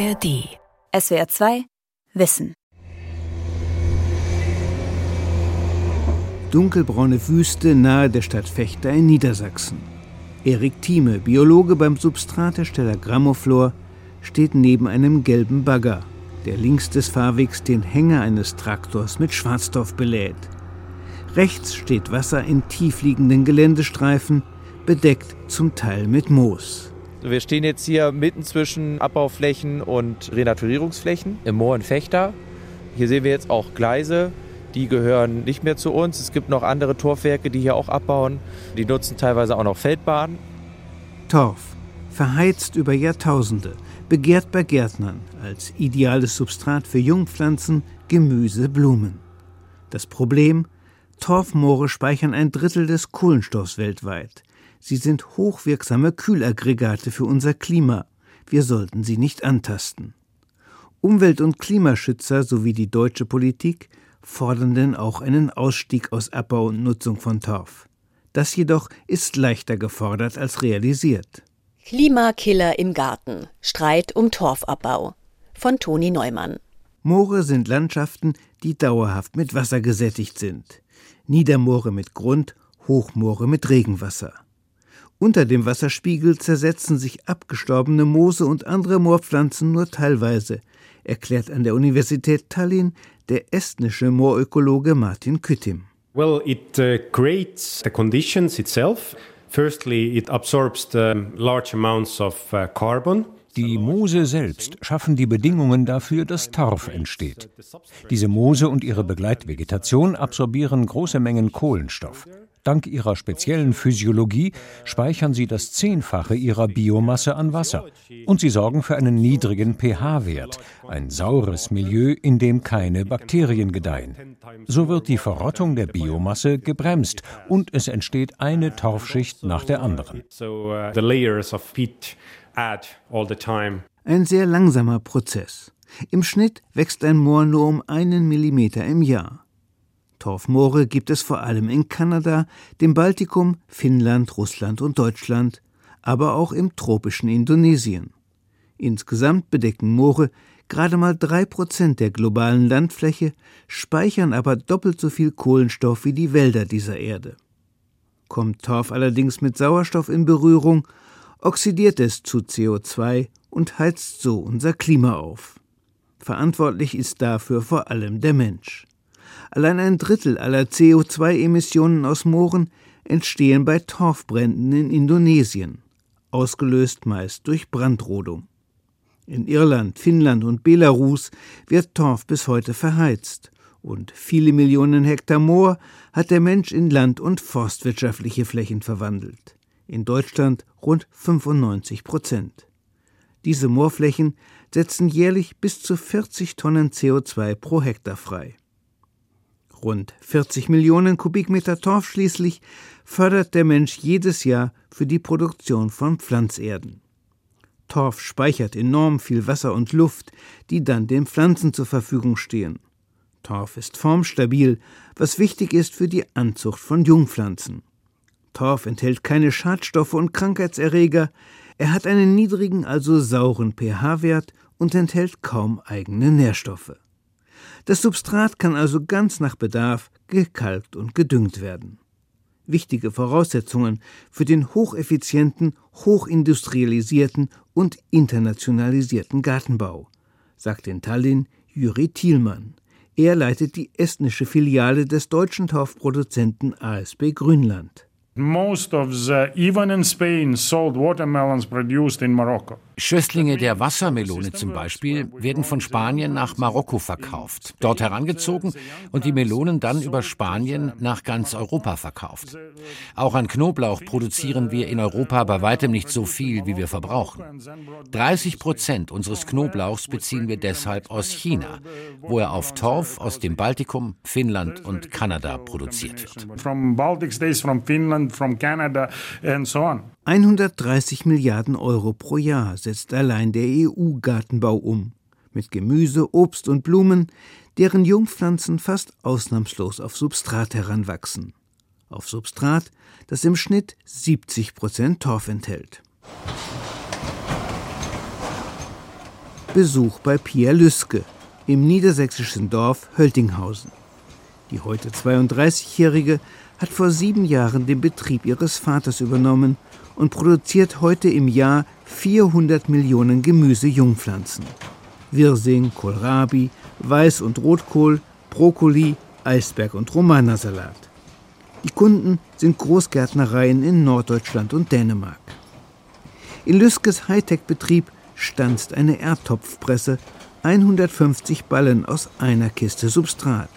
ARD. SWR 2 Wissen. Dunkelbraune Wüste nahe der Stadt Fechter in Niedersachsen. Erik Thieme, Biologe beim Substrathersteller Grammoflor, steht neben einem gelben Bagger, der links des Fahrwegs den Hänger eines Traktors mit Schwarzstoff belädt. Rechts steht Wasser in tiefliegenden Geländestreifen, bedeckt zum Teil mit Moos. Wir stehen jetzt hier mitten zwischen Abbauflächen und Renaturierungsflächen im Moor in Fechter. Hier sehen wir jetzt auch Gleise, die gehören nicht mehr zu uns. Es gibt noch andere Torfwerke, die hier auch abbauen. Die nutzen teilweise auch noch Feldbahnen. Torf, verheizt über Jahrtausende, begehrt bei Gärtnern als ideales Substrat für Jungpflanzen, Gemüse, Blumen. Das Problem? Torfmoore speichern ein Drittel des Kohlenstoffs weltweit. Sie sind hochwirksame Kühlaggregate für unser Klima. Wir sollten sie nicht antasten. Umwelt- und Klimaschützer sowie die deutsche Politik fordern denn auch einen Ausstieg aus Abbau und Nutzung von Torf. Das jedoch ist leichter gefordert als realisiert. Klimakiller im Garten. Streit um Torfabbau. Von Toni Neumann. Moore sind Landschaften, die dauerhaft mit Wasser gesättigt sind. Niedermoore mit Grund, Hochmoore mit Regenwasser. Unter dem Wasserspiegel zersetzen sich abgestorbene Moose und andere Moorpflanzen nur teilweise, erklärt an der Universität Tallinn der estnische Moorökologe Martin Küttim. Well, it uh, creates the conditions itself. Firstly, it absorbs the large amounts of uh, carbon. Die Moose selbst schaffen die Bedingungen dafür, dass Torf entsteht. Diese Moose und ihre Begleitvegetation absorbieren große Mengen Kohlenstoff. Dank ihrer speziellen Physiologie speichern sie das Zehnfache ihrer Biomasse an Wasser. Und sie sorgen für einen niedrigen pH-Wert, ein saures Milieu, in dem keine Bakterien gedeihen. So wird die Verrottung der Biomasse gebremst und es entsteht eine Torfschicht nach der anderen. Ein sehr langsamer Prozess. Im Schnitt wächst ein Moor nur um einen Millimeter im Jahr. Torfmoore gibt es vor allem in Kanada, dem Baltikum, Finnland, Russland und Deutschland, aber auch im tropischen Indonesien. Insgesamt bedecken Moore gerade mal drei Prozent der globalen Landfläche, speichern aber doppelt so viel Kohlenstoff wie die Wälder dieser Erde. Kommt Torf allerdings mit Sauerstoff in Berührung, oxidiert es zu CO2 und heizt so unser Klima auf. Verantwortlich ist dafür vor allem der Mensch. Allein ein Drittel aller CO2-Emissionen aus Mooren entstehen bei Torfbränden in Indonesien, ausgelöst meist durch Brandrodung. In Irland, Finnland und Belarus wird Torf bis heute verheizt und viele Millionen Hektar Moor hat der Mensch in land- und forstwirtschaftliche Flächen verwandelt. In Deutschland rund 95 Prozent. Diese Moorflächen setzen jährlich bis zu 40 Tonnen CO2 pro Hektar frei. Rund 40 Millionen Kubikmeter Torf schließlich fördert der Mensch jedes Jahr für die Produktion von Pflanzerden. Torf speichert enorm viel Wasser und Luft, die dann den Pflanzen zur Verfügung stehen. Torf ist formstabil, was wichtig ist für die Anzucht von Jungpflanzen. Torf enthält keine Schadstoffe und Krankheitserreger, er hat einen niedrigen, also sauren pH-Wert und enthält kaum eigene Nährstoffe. Das Substrat kann also ganz nach Bedarf gekalkt und gedüngt werden. Wichtige Voraussetzungen für den hocheffizienten, hochindustrialisierten und internationalisierten Gartenbau, sagt in Tallinn Juri Thielmann. Er leitet die estnische Filiale des deutschen Torfproduzenten ASB Grünland. Most of the, even in Spain, sold watermelons produced in Morocco. Schösslinge der Wassermelone zum Beispiel werden von Spanien nach Marokko verkauft, dort herangezogen und die Melonen dann über Spanien nach ganz Europa verkauft. Auch an Knoblauch produzieren wir in Europa bei weitem nicht so viel, wie wir verbrauchen. 30 Prozent unseres Knoblauchs beziehen wir deshalb aus China, wo er auf Torf aus dem Baltikum, Finnland und Kanada produziert wird. From Baltic states, from Finland, from Canada and so on. 130 Milliarden Euro pro Jahr setzt allein der EU-Gartenbau um. Mit Gemüse, Obst und Blumen, deren Jungpflanzen fast ausnahmslos auf Substrat heranwachsen. Auf Substrat, das im Schnitt 70 Prozent Torf enthält. Besuch bei Pia Lüske im niedersächsischen Dorf Höltinghausen. Die heute 32-Jährige hat vor sieben Jahren den Betrieb ihres Vaters übernommen und produziert heute im Jahr 400 Millionen Gemüsejungpflanzen. Wirsing, Kohlrabi, Weiß- und Rotkohl, Brokkoli, Eisberg- und Romanersalat. Die Kunden sind Großgärtnereien in Norddeutschland und Dänemark. In Lüskes Hightech-Betrieb stanzt eine Erdtopfpresse, 150 Ballen aus einer Kiste Substrat.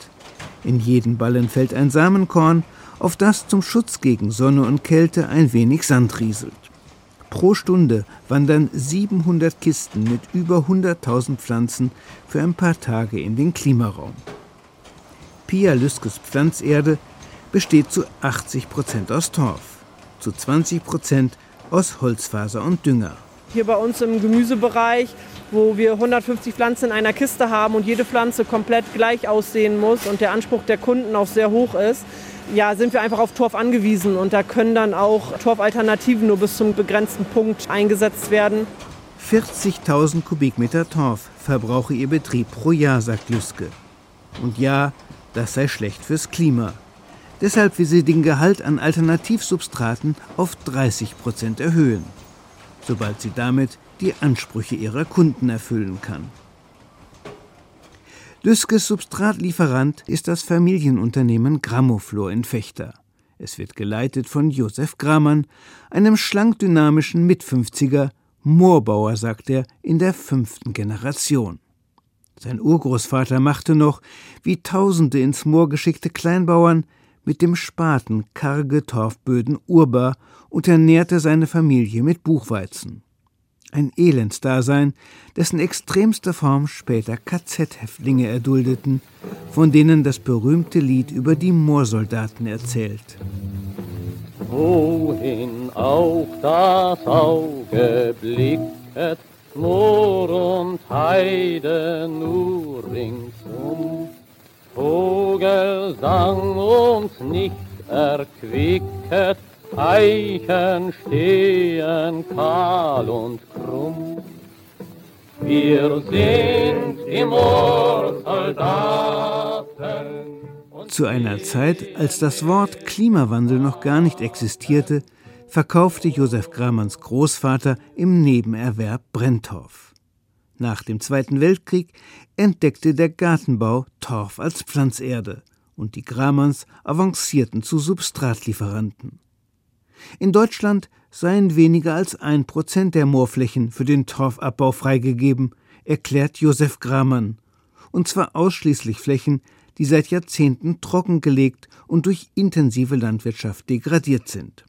In jeden Ballen fällt ein Samenkorn, auf das zum Schutz gegen Sonne und Kälte ein wenig Sand rieselt. Pro Stunde wandern 700 Kisten mit über 100.000 Pflanzen für ein paar Tage in den Klimaraum. Pia Lüskes Pflanzerde besteht zu 80 Prozent aus Torf, zu 20 Prozent aus Holzfaser und Dünger. Hier bei uns im Gemüsebereich, wo wir 150 Pflanzen in einer Kiste haben und jede Pflanze komplett gleich aussehen muss und der Anspruch der Kunden auch sehr hoch ist, ja, sind wir einfach auf Torf angewiesen und da können dann auch Torfalternativen nur bis zum begrenzten Punkt eingesetzt werden. 40.000 Kubikmeter Torf verbrauche ihr Betrieb pro Jahr, sagt Lüske. Und ja, das sei schlecht fürs Klima. Deshalb will sie den Gehalt an Alternativsubstraten auf 30 Prozent erhöhen, sobald sie damit die Ansprüche ihrer Kunden erfüllen kann. Lüskes Substratlieferant ist das Familienunternehmen Grammoflor in Fechter. Es wird geleitet von Josef Grammann, einem schlank dynamischen Mitfünfziger, Moorbauer, sagt er, in der fünften Generation. Sein Urgroßvater machte noch, wie Tausende ins Moor geschickte Kleinbauern, mit dem Spaten karge Torfböden urbar und ernährte seine Familie mit Buchweizen ein Elendsdasein, dessen extremste Form später KZ-Häftlinge erduldeten, von denen das berühmte Lied über die Moorsoldaten erzählt. Wohin auch das Auge blicket, Moor und Heide nur ringsum, Vogelsang uns nicht erquicket, Eichen stehen kahl und krumm. Wir sind die Moorsoldaten. Zu einer Zeit, als das Wort Klimawandel noch gar nicht existierte, verkaufte Josef Gramanns Großvater im Nebenerwerb Brenntorf. Nach dem Zweiten Weltkrieg entdeckte der Gartenbau Torf als Pflanzerde und die Gramanns avancierten zu Substratlieferanten. In Deutschland seien weniger als ein Prozent der Moorflächen für den Torfabbau freigegeben, erklärt Josef Gramann. Und zwar ausschließlich Flächen, die seit Jahrzehnten trockengelegt und durch intensive Landwirtschaft degradiert sind.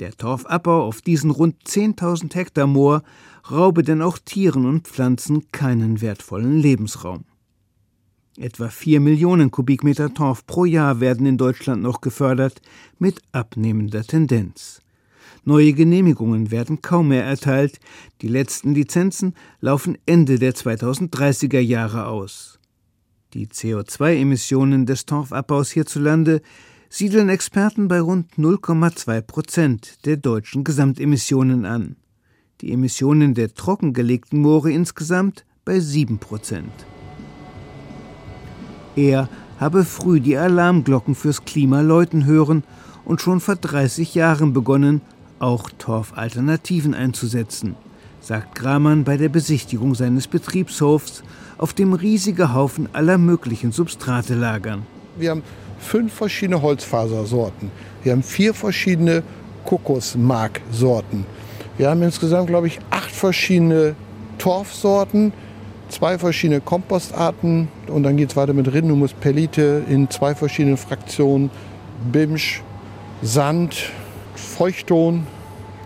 Der Torfabbau auf diesen rund 10.000 Hektar Moor raube denn auch Tieren und Pflanzen keinen wertvollen Lebensraum. Etwa 4 Millionen Kubikmeter Torf pro Jahr werden in Deutschland noch gefördert, mit abnehmender Tendenz. Neue Genehmigungen werden kaum mehr erteilt, die letzten Lizenzen laufen Ende der 2030er Jahre aus. Die CO2-Emissionen des Torfabbaus hierzulande siedeln Experten bei rund 0,2 Prozent der deutschen Gesamtemissionen an. Die Emissionen der trockengelegten Moore insgesamt bei 7 Prozent. Er habe früh die Alarmglocken fürs Klima läuten hören und schon vor 30 Jahren begonnen, auch Torfalternativen einzusetzen, sagt Gramann bei der Besichtigung seines Betriebshofs, auf dem riesige Haufen aller möglichen Substrate lagern. Wir haben fünf verschiedene Holzfasersorten. Wir haben vier verschiedene Kokosmarksorten. Wir haben insgesamt, glaube ich, acht verschiedene Torfsorten zwei verschiedene Kompostarten und dann geht es weiter mit Rindumus Pellite in zwei verschiedenen Fraktionen. Bimsch, Sand, Feuchtton,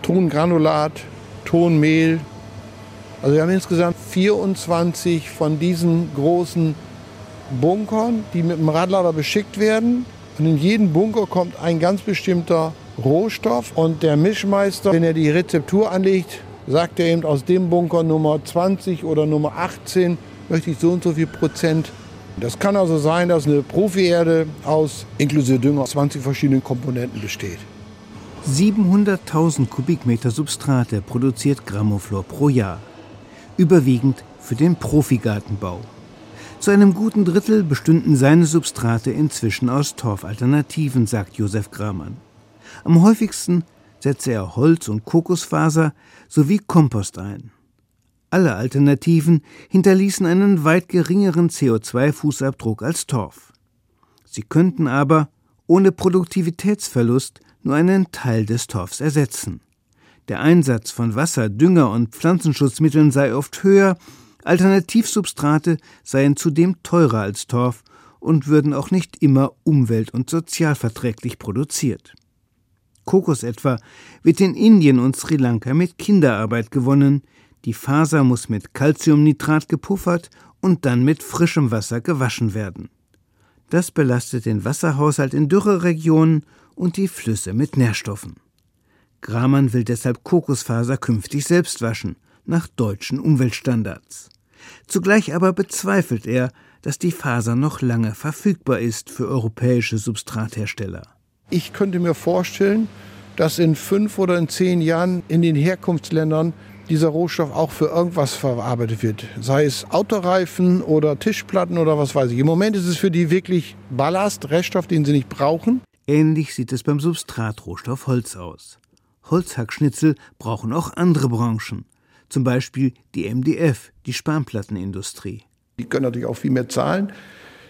Tongranulat, Tonmehl. Also wir haben insgesamt 24 von diesen großen Bunkern, die mit dem Radlader beschickt werden. Und in jeden Bunker kommt ein ganz bestimmter Rohstoff und der Mischmeister, wenn er die Rezeptur anlegt, sagt er eben aus dem Bunker Nummer 20 oder Nummer 18 möchte ich so und so viel Prozent. Das kann also sein, dass eine Profi-Erde aus inklusive Dünger 20 verschiedenen Komponenten besteht. 700.000 Kubikmeter Substrate produziert Grammoflor pro Jahr. Überwiegend für den Profigartenbau. Zu einem guten Drittel bestünden seine Substrate inzwischen aus Torfalternativen, sagt Josef Gramann. Am häufigsten setze er Holz- und Kokosfaser sowie Kompost ein. Alle Alternativen hinterließen einen weit geringeren CO2-Fußabdruck als Torf. Sie könnten aber ohne Produktivitätsverlust nur einen Teil des Torfs ersetzen. Der Einsatz von Wasser, Dünger und Pflanzenschutzmitteln sei oft höher Alternativsubstrate seien zudem teurer als Torf und würden auch nicht immer umwelt- und sozialverträglich produziert. Kokos etwa wird in Indien und Sri Lanka mit Kinderarbeit gewonnen, die Faser muss mit Calciumnitrat gepuffert und dann mit frischem Wasser gewaschen werden. Das belastet den Wasserhaushalt in Dürreregionen und die Flüsse mit Nährstoffen. Gramann will deshalb Kokosfaser künftig selbst waschen, nach deutschen Umweltstandards. Zugleich aber bezweifelt er, dass die Faser noch lange verfügbar ist für europäische Substrathersteller. Ich könnte mir vorstellen, dass in fünf oder in zehn Jahren in den Herkunftsländern dieser Rohstoff auch für irgendwas verarbeitet wird. Sei es Autoreifen oder Tischplatten oder was weiß ich. Im Moment ist es für die wirklich Ballast, Reststoff, den sie nicht brauchen. Ähnlich sieht es beim Substratrohstoff Holz aus. Holzhackschnitzel brauchen auch andere Branchen zum Beispiel die MDF, die Spanplattenindustrie. Die können natürlich auch viel mehr zahlen.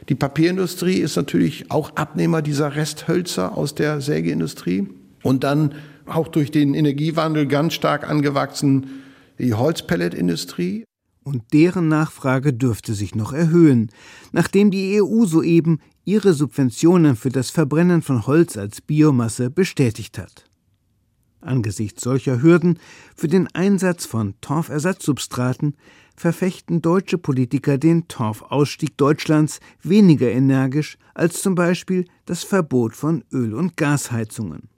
Die Papierindustrie ist natürlich auch Abnehmer dieser Resthölzer aus der Sägeindustrie. Und dann auch durch den Energiewandel ganz stark angewachsen die Holzpelletindustrie. Und deren Nachfrage dürfte sich noch erhöhen, nachdem die EU soeben ihre Subventionen für das Verbrennen von Holz als Biomasse bestätigt hat. Angesichts solcher Hürden für den Einsatz von Torfersatzsubstraten verfechten deutsche Politiker den Torfausstieg Deutschlands weniger energisch als zum Beispiel das Verbot von Öl- und Gasheizungen.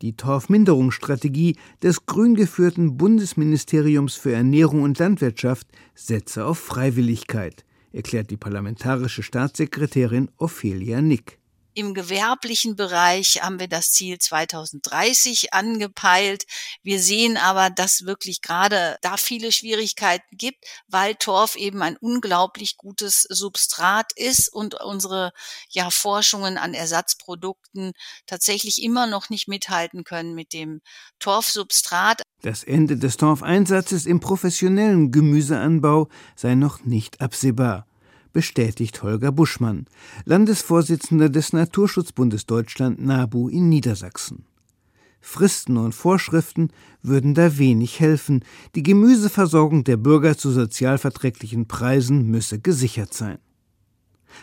Die Torfminderungsstrategie des grün geführten Bundesministeriums für Ernährung und Landwirtschaft setze auf Freiwilligkeit, erklärt die parlamentarische Staatssekretärin Ophelia Nick. Im gewerblichen Bereich haben wir das Ziel 2030 angepeilt. Wir sehen aber, dass wirklich gerade da viele Schwierigkeiten gibt, weil Torf eben ein unglaublich gutes Substrat ist und unsere ja, Forschungen an Ersatzprodukten tatsächlich immer noch nicht mithalten können mit dem Torfsubstrat. Das Ende des Torfeinsatzes im professionellen Gemüseanbau sei noch nicht absehbar bestätigt Holger Buschmann, Landesvorsitzender des Naturschutzbundes Deutschland NABU in Niedersachsen. Fristen und Vorschriften würden da wenig helfen, die Gemüseversorgung der Bürger zu sozialverträglichen Preisen müsse gesichert sein.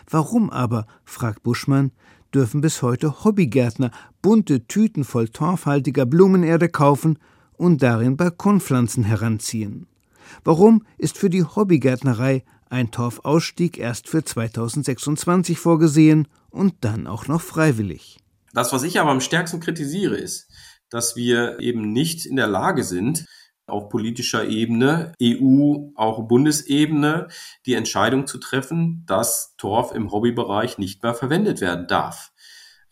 Warum aber, fragt Buschmann, dürfen bis heute Hobbygärtner bunte Tüten voll torfhaltiger Blumenerde kaufen und darin Balkonpflanzen heranziehen? Warum ist für die Hobbygärtnerei ein Torfausstieg erst für 2026 vorgesehen und dann auch noch freiwillig. Das, was ich aber am stärksten kritisiere, ist, dass wir eben nicht in der Lage sind, auf politischer Ebene, EU, auch Bundesebene, die Entscheidung zu treffen, dass Torf im Hobbybereich nicht mehr verwendet werden darf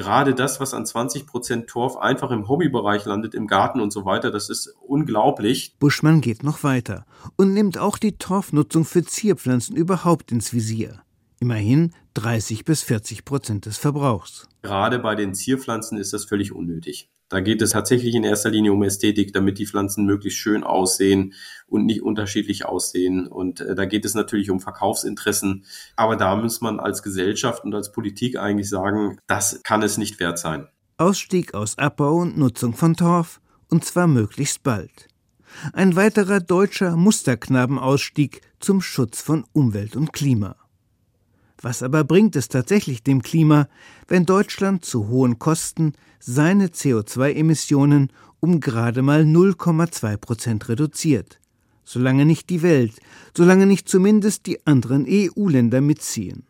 gerade das, was an 20 Prozent Torf einfach im Hobbybereich landet, im Garten und so weiter, das ist unglaublich. Buschmann geht noch weiter und nimmt auch die Torfnutzung für Zierpflanzen überhaupt ins Visier. Immerhin 30 bis 40 Prozent des Verbrauchs. Gerade bei den Zierpflanzen ist das völlig unnötig. Da geht es tatsächlich in erster Linie um Ästhetik, damit die Pflanzen möglichst schön aussehen und nicht unterschiedlich aussehen. Und äh, da geht es natürlich um Verkaufsinteressen. Aber da muss man als Gesellschaft und als Politik eigentlich sagen, das kann es nicht wert sein. Ausstieg aus Abbau und Nutzung von Torf, und zwar möglichst bald. Ein weiterer deutscher Musterknabenausstieg zum Schutz von Umwelt und Klima. Was aber bringt es tatsächlich dem Klima, wenn Deutschland zu hohen Kosten seine CO2-Emissionen um gerade mal 0,2 Prozent reduziert? Solange nicht die Welt, solange nicht zumindest die anderen EU-Länder mitziehen.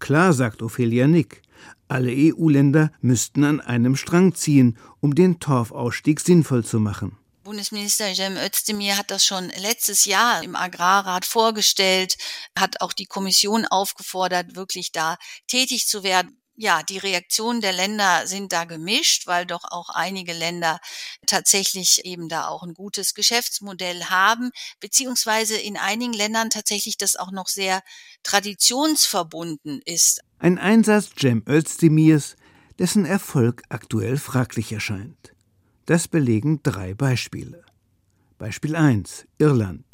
Klar, sagt Ophelia Nick, alle EU-Länder müssten an einem Strang ziehen, um den Torfausstieg sinnvoll zu machen. Bundesminister Cem Özdemir hat das schon letztes Jahr im Agrarrat vorgestellt, hat auch die Kommission aufgefordert, wirklich da tätig zu werden. ja, die Reaktionen der Länder sind da gemischt, weil doch auch einige Länder tatsächlich eben da auch ein gutes Geschäftsmodell haben, beziehungsweise in einigen Ländern tatsächlich das auch noch sehr traditionsverbunden ist. Ein Einsatz Cem Özdemirs, dessen Erfolg aktuell fraglich erscheint. Das belegen drei Beispiele. Beispiel 1 Irland.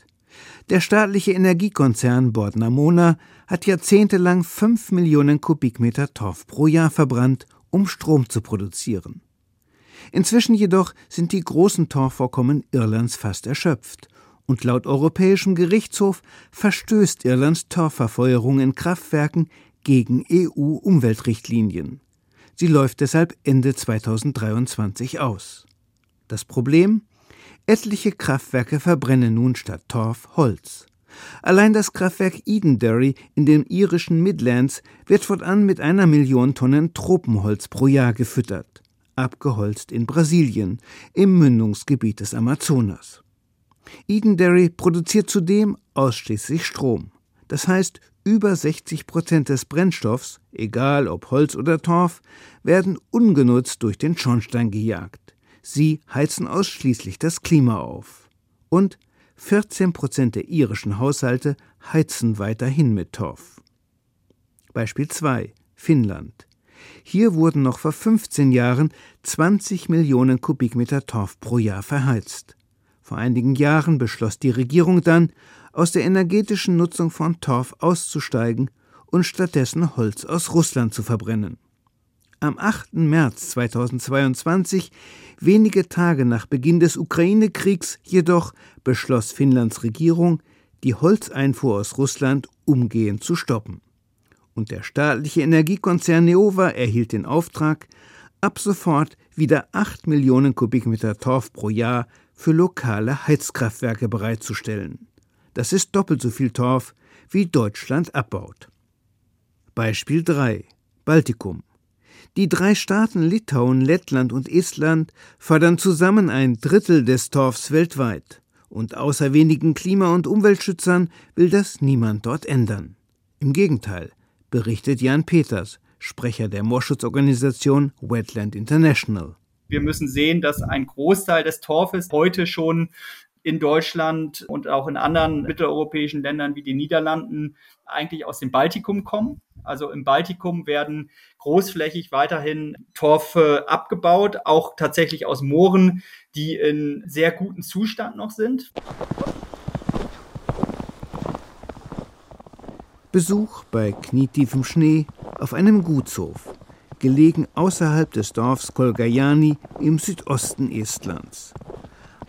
Der staatliche Energiekonzern Bordnamona hat jahrzehntelang 5 Millionen Kubikmeter Torf pro Jahr verbrannt, um Strom zu produzieren. Inzwischen jedoch sind die großen Torfvorkommen Irlands fast erschöpft und laut Europäischem Gerichtshof verstößt Irlands Torfverfeuerung in Kraftwerken gegen EU-Umweltrichtlinien. Sie läuft deshalb Ende 2023 aus. Das Problem? Etliche Kraftwerke verbrennen nun statt Torf Holz. Allein das Kraftwerk Edenderry in den irischen Midlands wird fortan mit einer Million Tonnen Tropenholz pro Jahr gefüttert, abgeholzt in Brasilien, im Mündungsgebiet des Amazonas. Edenderry produziert zudem ausschließlich Strom. Das heißt, über 60 Prozent des Brennstoffs, egal ob Holz oder Torf, werden ungenutzt durch den Schornstein gejagt. Sie heizen ausschließlich das Klima auf. Und 14 Prozent der irischen Haushalte heizen weiterhin mit Torf. Beispiel 2. Finnland. Hier wurden noch vor 15 Jahren 20 Millionen Kubikmeter Torf pro Jahr verheizt. Vor einigen Jahren beschloss die Regierung dann, aus der energetischen Nutzung von Torf auszusteigen und stattdessen Holz aus Russland zu verbrennen. Am 8. März 2022, wenige Tage nach Beginn des Ukraine-Kriegs, jedoch beschloss Finnlands Regierung, die Holzeinfuhr aus Russland umgehend zu stoppen. Und der staatliche Energiekonzern Neova erhielt den Auftrag, ab sofort wieder 8 Millionen Kubikmeter Torf pro Jahr für lokale Heizkraftwerke bereitzustellen. Das ist doppelt so viel Torf, wie Deutschland abbaut. Beispiel 3 Baltikum die drei Staaten Litauen, Lettland und Estland fördern zusammen ein Drittel des Torfs weltweit. Und außer wenigen Klima- und Umweltschützern will das niemand dort ändern. Im Gegenteil, berichtet Jan Peters, Sprecher der Moorschutzorganisation Wetland International. Wir müssen sehen, dass ein Großteil des Torfes heute schon in Deutschland und auch in anderen mitteleuropäischen Ländern wie den Niederlanden eigentlich aus dem Baltikum kommen. Also im Baltikum werden großflächig weiterhin Torfe abgebaut, auch tatsächlich aus Mooren, die in sehr gutem Zustand noch sind. Besuch bei knietiefem Schnee auf einem Gutshof, gelegen außerhalb des Dorfs Kolgajani im Südosten Estlands.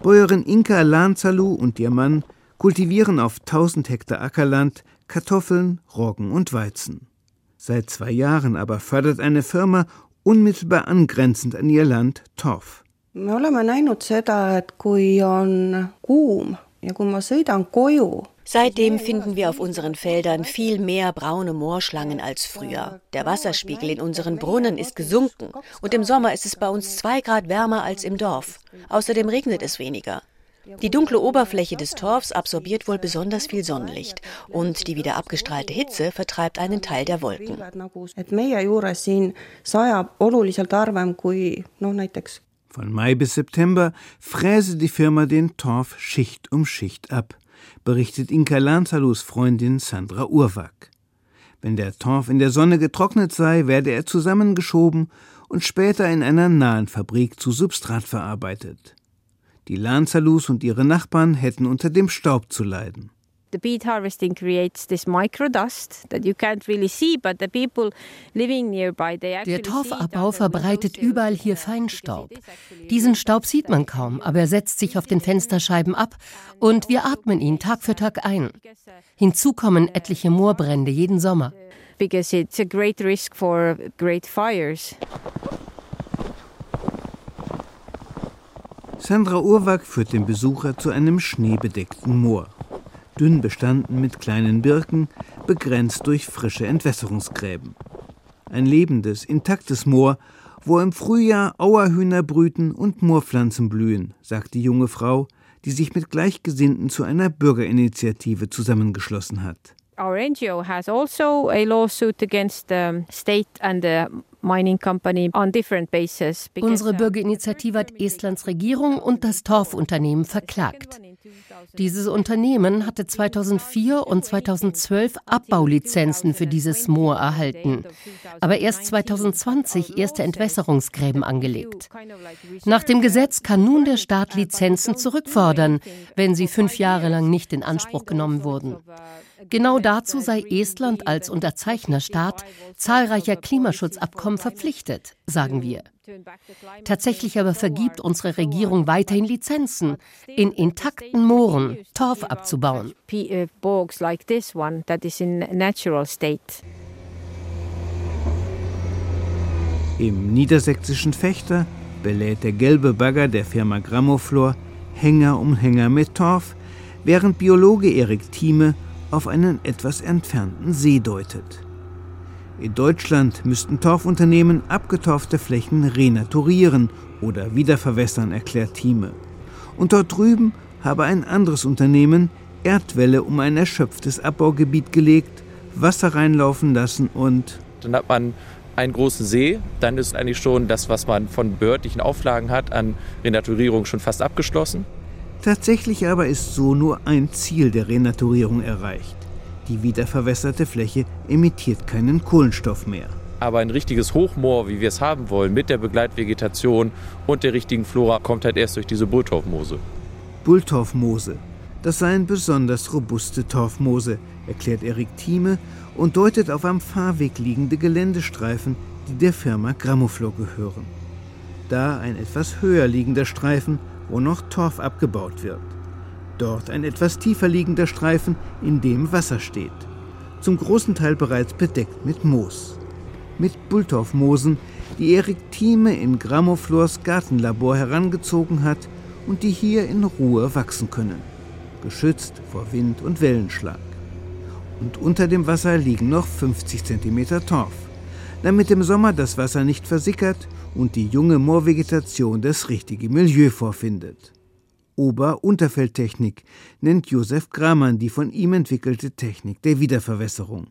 Bäuerin Inka Lanzalu und ihr Mann kultivieren auf 1000 Hektar Ackerland Kartoffeln, Roggen und Weizen. Seit zwei Jahren aber fördert eine Firma unmittelbar angrenzend an ihr Land Torf. me oleme näinud seda, et kui on kuum ja kui ma sõidan koju, Seitdem finden wir auf unseren Feldern viel mehr braune Moorschlangen als früher. Der Wasserspiegel in unseren Brunnen ist gesunken und im Sommer ist es bei uns zwei Grad wärmer als im Dorf. Außerdem regnet es weniger. Die dunkle Oberfläche des Torfs absorbiert wohl besonders viel Sonnenlicht und die wieder abgestrahlte Hitze vertreibt einen Teil der Wolken. Von Mai bis September fräse die Firma den Torf Schicht um Schicht ab, berichtet Inka Lanzalus Freundin Sandra Urwag. Wenn der Torf in der Sonne getrocknet sei, werde er zusammengeschoben und später in einer nahen Fabrik zu Substrat verarbeitet. Die Lanzalus und ihre Nachbarn hätten unter dem Staub zu leiden. The beet harvesting creates this microdust that you can't really see, but the people living nearby they actually Der Torfabbau verbreitet überall hier Feinstaub. Diesen Staub sieht man kaum, aber er setzt sich auf den Fensterscheiben ab und wir atmen ihn Tag für Tag ein. Hinzu kommen etliche Moorbrände jeden Sommer. Because it's a great risk for great fires. Sandra Urwag führt den Besucher zu einem schneebedeckten Moor. Dünn bestanden mit kleinen Birken, begrenzt durch frische Entwässerungsgräben. Ein lebendes, intaktes Moor, wo im Frühjahr Auerhühner brüten und Moorpflanzen blühen, sagt die junge Frau, die sich mit Gleichgesinnten zu einer Bürgerinitiative zusammengeschlossen hat. Our NGO has also a lawsuit against the state and the Unsere uh, Bürgerinitiative hat Estlands Regierung und das Torfunternehmen verklagt. Dieses Unternehmen hatte 2004 und 2012 Abbaulizenzen für dieses Moor erhalten, aber erst 2020 erste Entwässerungsgräben angelegt. Nach dem Gesetz kann nun der Staat Lizenzen zurückfordern, wenn sie fünf Jahre lang nicht in Anspruch genommen wurden. Genau dazu sei Estland als Unterzeichnerstaat zahlreicher Klimaschutzabkommen verpflichtet, sagen wir. Tatsächlich aber vergibt unsere Regierung weiterhin Lizenzen, in intakten Mooren Torf abzubauen. Im niedersächsischen Fechter belädt der gelbe Bagger der Firma Grammoflor Hänger um Hänger mit Torf, während Biologe Erik Thieme auf einen etwas entfernten See deutet. In Deutschland müssten Torfunternehmen abgetorfte Flächen renaturieren oder wiederverwässern, erklärt Thieme. Und dort drüben habe ein anderes Unternehmen Erdwelle um ein erschöpftes Abbaugebiet gelegt, Wasser reinlaufen lassen und dann hat man einen großen See, dann ist eigentlich schon das, was man von behördlichen Auflagen hat, an Renaturierung schon fast abgeschlossen. Tatsächlich aber ist so nur ein Ziel der Renaturierung erreicht. Die wiederverwässerte Fläche emittiert keinen Kohlenstoff mehr. Aber ein richtiges Hochmoor, wie wir es haben wollen, mit der Begleitvegetation und der richtigen Flora, kommt halt erst durch diese Bulltorfmoose. Bulltorfmoose, das seien besonders robuste Torfmoose, erklärt Erik Thieme und deutet auf am Fahrweg liegende Geländestreifen, die der Firma Grammoflor gehören. Da ein etwas höher liegender Streifen wo noch Torf abgebaut wird. Dort ein etwas tiefer liegender Streifen, in dem Wasser steht. Zum großen Teil bereits bedeckt mit Moos. Mit Bulltorfmoosen, die Erik Thieme in Grammoflors Gartenlabor herangezogen hat und die hier in Ruhe wachsen können. Geschützt vor Wind und Wellenschlag. Und unter dem Wasser liegen noch 50 cm Torf, damit im Sommer das Wasser nicht versickert und die junge Moorvegetation das richtige Milieu vorfindet. Ober-Unterfeldtechnik nennt Josef Gramann die von ihm entwickelte Technik der Wiederverwässerung.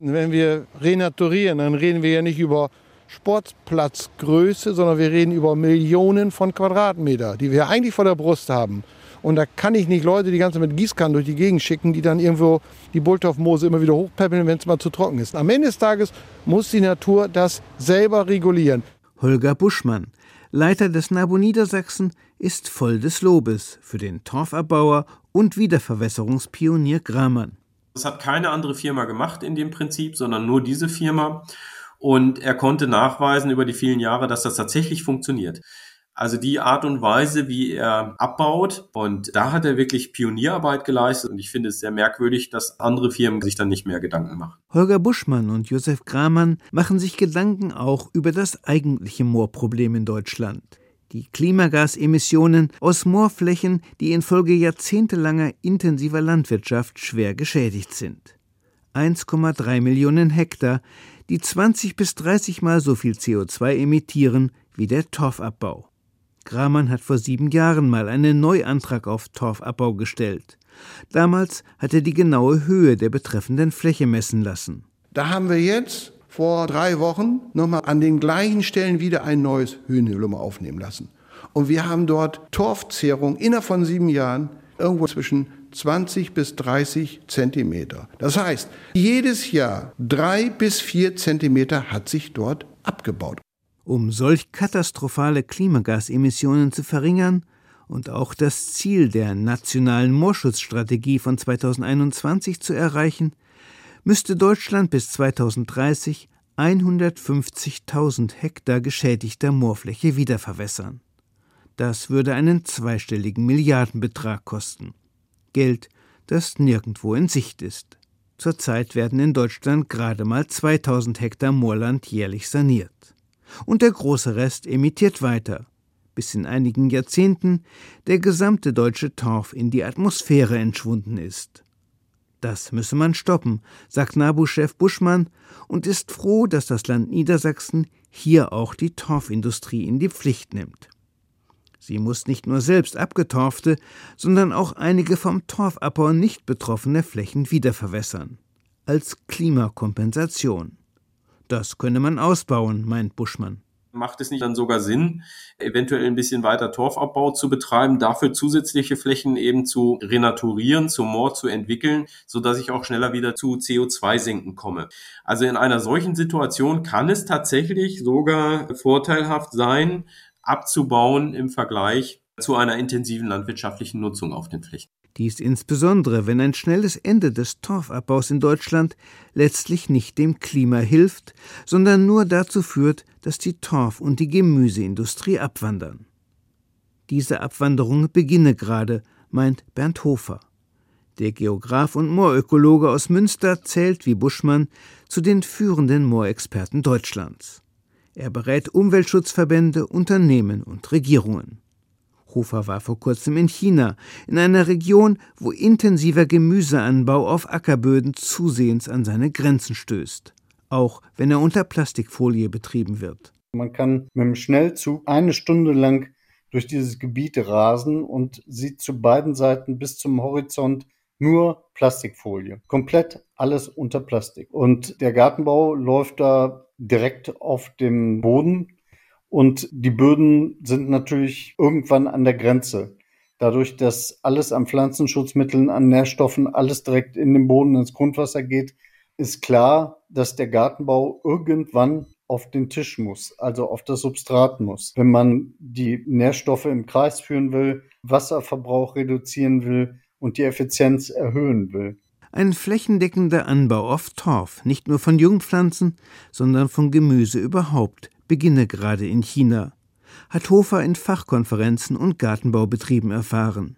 Wenn wir renaturieren, dann reden wir ja nicht über Sportplatzgröße, sondern wir reden über Millionen von Quadratmeter, die wir eigentlich vor der Brust haben. Und da kann ich nicht Leute die ganze mit Gießkannen durch die Gegend schicken, die dann irgendwo die Bulltorfmoose immer wieder hochpäppeln, wenn es mal zu trocken ist. Am Ende des Tages muss die Natur das selber regulieren. Holger Buschmann, Leiter des NABU Niedersachsen, ist voll des Lobes für den Torfabbauer und Wiederverwässerungspionier Gramann. Das hat keine andere Firma gemacht in dem Prinzip, sondern nur diese Firma. Und er konnte nachweisen über die vielen Jahre, dass das tatsächlich funktioniert. Also die Art und Weise, wie er abbaut. Und da hat er wirklich Pionierarbeit geleistet. Und ich finde es sehr merkwürdig, dass andere Firmen sich dann nicht mehr Gedanken machen. Holger Buschmann und Josef Gramann machen sich Gedanken auch über das eigentliche Moorproblem in Deutschland. Die Klimagasemissionen aus Moorflächen, die infolge jahrzehntelanger intensiver Landwirtschaft schwer geschädigt sind. 1,3 Millionen Hektar, die 20 bis 30 Mal so viel CO2 emittieren wie der Torfabbau. Gramann hat vor sieben Jahren mal einen Neuantrag auf Torfabbau gestellt. Damals hat er die genaue Höhe der betreffenden Fläche messen lassen. Da haben wir jetzt vor drei Wochen nochmal an den gleichen Stellen wieder ein neues Höhenvolumen aufnehmen lassen. Und wir haben dort Torfzehrung innerhalb von sieben Jahren irgendwo zwischen 20 bis 30 Zentimeter. Das heißt, jedes Jahr drei bis vier Zentimeter hat sich dort abgebaut. Um solch katastrophale Klimagasemissionen zu verringern und auch das Ziel der nationalen Moorschutzstrategie von 2021 zu erreichen, müsste Deutschland bis 2030 150.000 Hektar geschädigter Moorfläche wiederverwässern. Das würde einen zweistelligen Milliardenbetrag kosten. Geld, das nirgendwo in Sicht ist. Zurzeit werden in Deutschland gerade mal 2000 Hektar Moorland jährlich saniert und der große Rest emittiert weiter, bis in einigen Jahrzehnten der gesamte deutsche Torf in die Atmosphäre entschwunden ist. Das müsse man stoppen, sagt NABU-Chef Buschmann und ist froh, dass das Land Niedersachsen hier auch die Torfindustrie in die Pflicht nimmt. Sie muss nicht nur selbst abgetorfte, sondern auch einige vom Torfabbau nicht betroffene Flächen wiederverwässern. als Klimakompensation. Das könne man ausbauen, meint Buschmann. Macht es nicht dann sogar Sinn, eventuell ein bisschen weiter Torfabbau zu betreiben, dafür zusätzliche Flächen eben zu renaturieren, zu Moor zu entwickeln, so dass ich auch schneller wieder zu CO2-Senken komme? Also in einer solchen Situation kann es tatsächlich sogar vorteilhaft sein, abzubauen im Vergleich zu einer intensiven landwirtschaftlichen Nutzung auf den Flächen. Dies insbesondere, wenn ein schnelles Ende des Torfabbaus in Deutschland letztlich nicht dem Klima hilft, sondern nur dazu führt, dass die Torf- und die Gemüseindustrie abwandern. Diese Abwanderung beginne gerade, meint Bernd Hofer. Der Geograf und Moorökologe aus Münster zählt wie Buschmann zu den führenden Moorexperten Deutschlands. Er berät Umweltschutzverbände, Unternehmen und Regierungen. Hofer war vor kurzem in China, in einer Region, wo intensiver Gemüseanbau auf Ackerböden zusehends an seine Grenzen stößt, auch wenn er unter Plastikfolie betrieben wird. Man kann mit dem Schnellzug eine Stunde lang durch dieses Gebiet rasen und sieht zu beiden Seiten bis zum Horizont nur Plastikfolie. Komplett alles unter Plastik. Und der Gartenbau läuft da direkt auf dem Boden und die Böden sind natürlich irgendwann an der Grenze. Dadurch, dass alles an Pflanzenschutzmitteln, an Nährstoffen, alles direkt in den Boden, ins Grundwasser geht, ist klar, dass der Gartenbau irgendwann auf den Tisch muss, also auf das Substrat muss. Wenn man die Nährstoffe im Kreis führen will, Wasserverbrauch reduzieren will und die Effizienz erhöhen will. Ein flächendeckender Anbau auf Torf, nicht nur von Jungpflanzen, sondern von Gemüse überhaupt, beginne gerade in China, hat Hofer in Fachkonferenzen und Gartenbaubetrieben erfahren.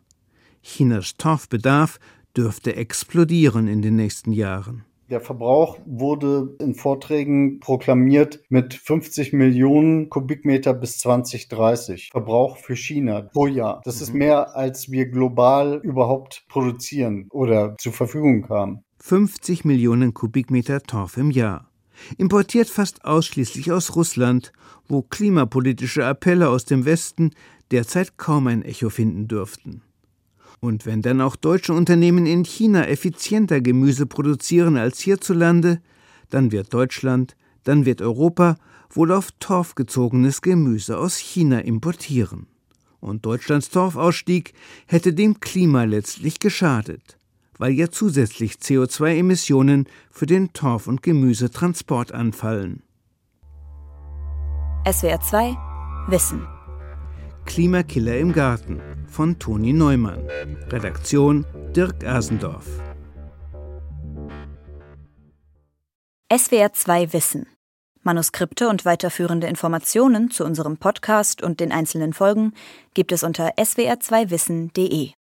Chinas Torfbedarf dürfte explodieren in den nächsten Jahren. Der Verbrauch wurde in Vorträgen proklamiert mit 50 Millionen Kubikmeter bis 2030. Verbrauch für China pro Jahr. Das ist mhm. mehr, als wir global überhaupt produzieren oder zur Verfügung haben. 50 Millionen Kubikmeter Torf im Jahr importiert fast ausschließlich aus Russland, wo klimapolitische Appelle aus dem Westen derzeit kaum ein Echo finden dürften. Und wenn dann auch deutsche Unternehmen in China effizienter Gemüse produzieren als hierzulande, dann wird Deutschland, dann wird Europa wohl auf Torf gezogenes Gemüse aus China importieren. Und Deutschlands Torfausstieg hätte dem Klima letztlich geschadet weil ja zusätzlich CO2-Emissionen für den Torf- und Gemüsetransport anfallen. SWR 2 Wissen Klimakiller im Garten von Toni Neumann. Redaktion Dirk Asendorf. SWR 2 Wissen. Manuskripte und weiterführende Informationen zu unserem Podcast und den einzelnen Folgen gibt es unter swr2wissen.de.